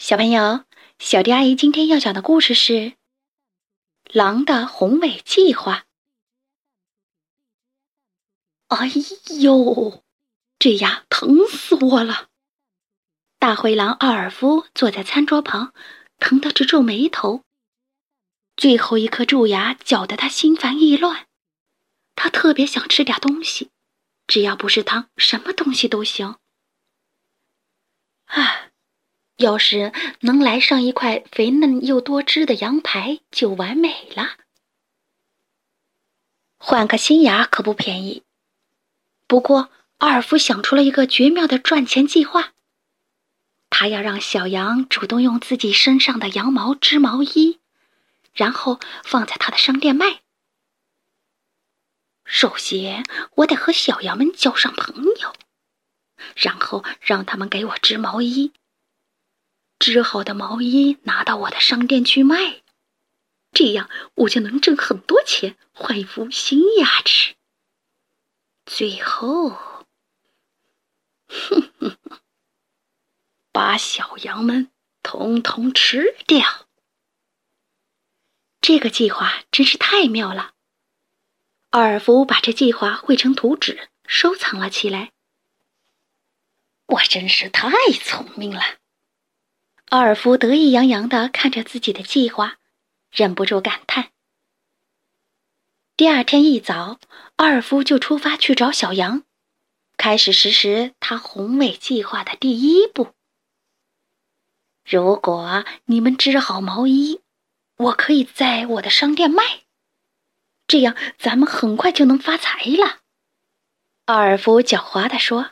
小朋友，小迪阿姨今天要讲的故事是《狼的宏伟计划》。哎呦，这牙疼死我了！大灰狼奥尔夫坐在餐桌旁，疼得直皱眉头。最后一颗蛀牙搅得他心烦意乱，他特别想吃点东西，只要不是汤，什么东西都行。啊！要是能来上一块肥嫩又多汁的羊排，就完美了。换个新牙可不便宜。不过，奥尔夫想出了一个绝妙的赚钱计划。他要让小羊主动用自己身上的羊毛织毛衣，然后放在他的商店卖。首先，我得和小羊们交上朋友，然后让他们给我织毛衣。织好的毛衣拿到我的商店去卖，这样我就能挣很多钱，换一副新牙齿。最后，哼哼，把小羊们统统吃掉。这个计划真是太妙了。奥尔夫把这计划绘成图纸，收藏了起来。我真是太聪明了。奥尔夫得意洋洋地看着自己的计划，忍不住感叹。第二天一早，奥尔夫就出发去找小羊，开始实施他宏伟计划的第一步。如果你们织好毛衣，我可以在我的商店卖，这样咱们很快就能发财了。奥尔夫狡猾地说：“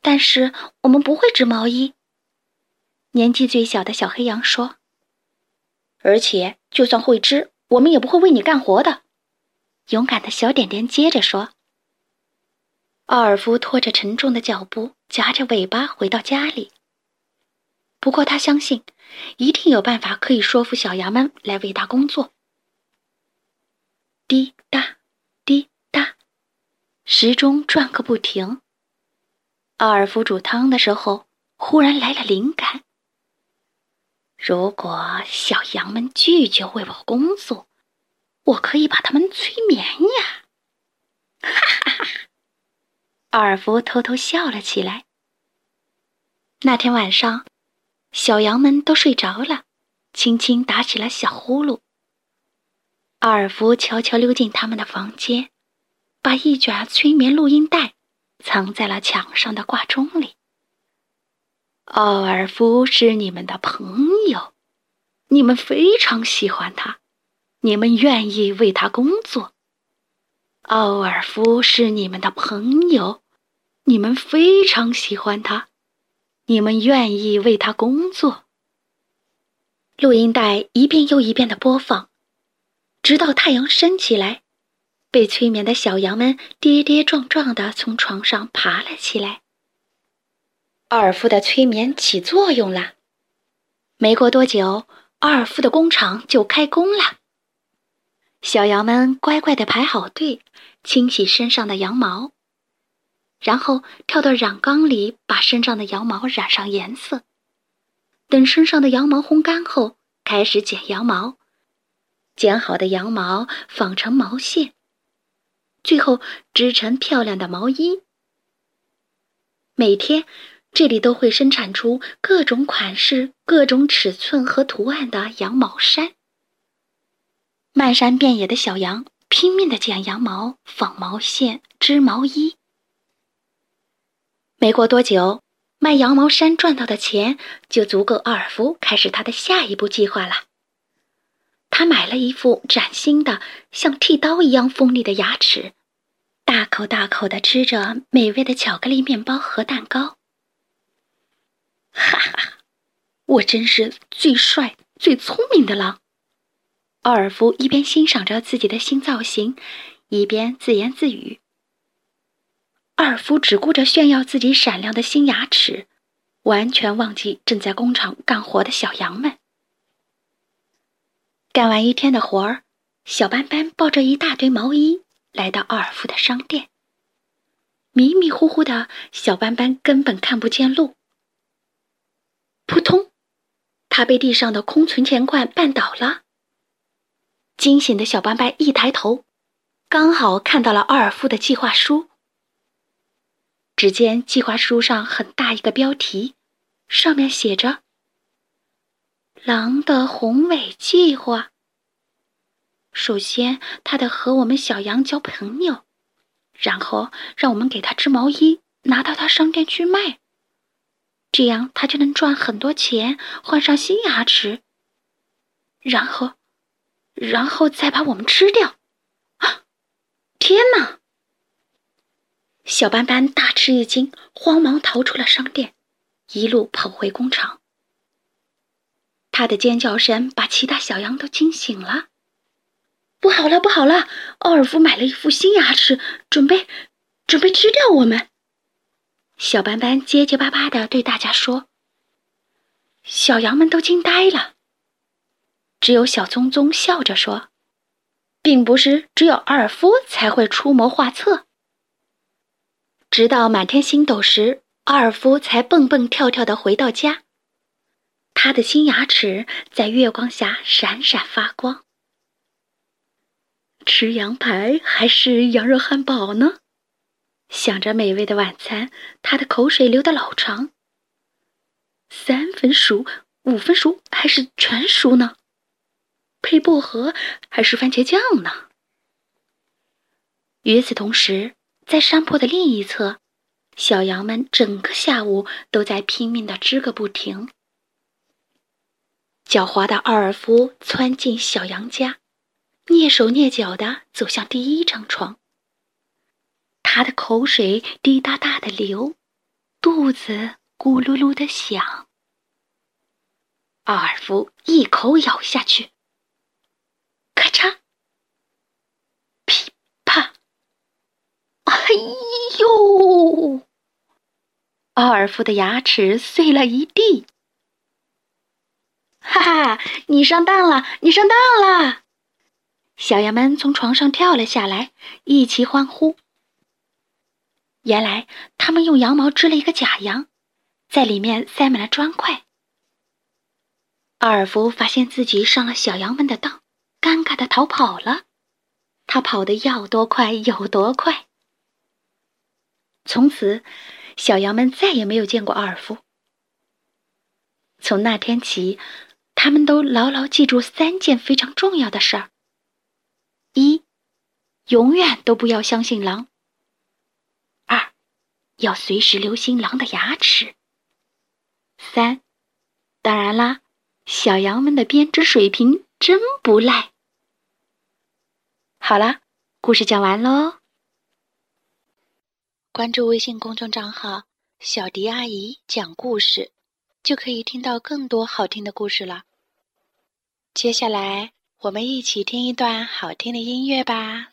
但是我们不会织毛衣。”年纪最小的小黑羊说：“而且，就算会织，我们也不会为你干活的。”勇敢的小点点接着说：“奥尔夫拖着沉重的脚步，夹着尾巴回到家里。不过，他相信，一定有办法可以说服小羊们来为他工作。”滴答，滴答，时钟转个不停。奥尔夫煮汤的时候，忽然来了灵感。如果小羊们拒绝为我工作，我可以把它们催眠呀！哈哈哈！奥尔夫偷偷笑了起来。那天晚上，小羊们都睡着了，轻轻打起了小呼噜。奥尔夫悄悄溜进他们的房间，把一卷催眠录音带藏在了墙上的挂钟里。奥尔夫是你们的朋友，你们非常喜欢他，你们愿意为他工作。奥尔夫是你们的朋友，你们非常喜欢他，你们愿意为他工作。录音带一遍又一遍的播放，直到太阳升起来，被催眠的小羊们跌跌撞撞的从床上爬了起来。奥尔夫的催眠起作用了，没过多久，奥尔夫的工厂就开工了。小羊们乖乖的排好队，清洗身上的羊毛，然后跳到染缸里，把身上的羊毛染上颜色。等身上的羊毛烘干后，开始剪羊毛，剪好的羊毛纺成毛线，最后织成漂亮的毛衣。每天。这里都会生产出各种款式、各种尺寸和图案的羊毛衫。漫山遍野的小羊拼命的剪羊毛、纺毛线、织毛衣。没过多久，卖羊毛衫赚到的钱就足够奥尔夫开始他的下一步计划了。他买了一副崭新的、像剃刀一样锋利的牙齿，大口大口的吃着美味的巧克力面包和蛋糕。哈哈哈，我真是最帅、最聪明的狼！奥尔夫一边欣赏着自己的新造型，一边自言自语。奥尔夫只顾着炫耀自己闪亮的新牙齿，完全忘记正在工厂干活的小羊们。干完一天的活儿，小斑斑抱着一大堆毛衣来到奥尔夫的商店。迷迷糊糊的小斑斑根本看不见路。扑通，他被地上的空存钱罐绊倒了。惊醒的小斑斑一抬头，刚好看到了奥尔夫的计划书。只见计划书上很大一个标题，上面写着。狼的宏伟计划。首先，他得和我们小羊交朋友，然后让我们给他织毛衣，拿到他商店去卖。这样，他就能赚很多钱，换上新牙齿。然后，然后再把我们吃掉。啊！天哪！小斑斑大吃一惊，慌忙逃出了商店，一路跑回工厂。他的尖叫声把其他小羊都惊醒了。不好了，不好了！奥尔夫买了一副新牙齿，准备，准备吃掉我们。小斑斑结结巴巴的对大家说。小羊们都惊呆了。只有小棕棕笑着说：“并不是只有奥尔夫才会出谋划策。”直到满天星斗时，奥尔夫才蹦蹦跳跳的回到家。他的新牙齿在月光下闪闪发光。吃羊排还是羊肉汉堡呢？想着美味的晚餐，他的口水流得老长。三分熟、五分熟还是全熟呢？配薄荷还是番茄酱呢？与此同时，在山坡的另一侧，小羊们整个下午都在拼命的织个不停。狡猾的奥尔夫窜进小羊家，蹑手蹑脚的走向第一张床。他的口水滴答答的流，肚子咕噜噜的响。奥尔夫一口咬下去，咔嚓，噼啪，哎呦！奥尔夫的牙齿碎了一地。哈哈，你上当了！你上当了！小羊们从床上跳了下来，一齐欢呼。原来他们用羊毛织了一个假羊，在里面塞满了砖块。奥尔夫发现自己上了小羊们的当，尴尬的逃跑了。他跑得要多快有多快。从此，小羊们再也没有见过奥尔夫。从那天起。他们都牢牢记住三件非常重要的事儿：一，永远都不要相信狼；要随时留心狼的牙齿；三，当然啦，小羊们的编织水平真不赖。好了，故事讲完喽。关注微信公众账号“小迪阿姨讲故事”，就可以听到更多好听的故事了。接下来，我们一起听一段好听的音乐吧。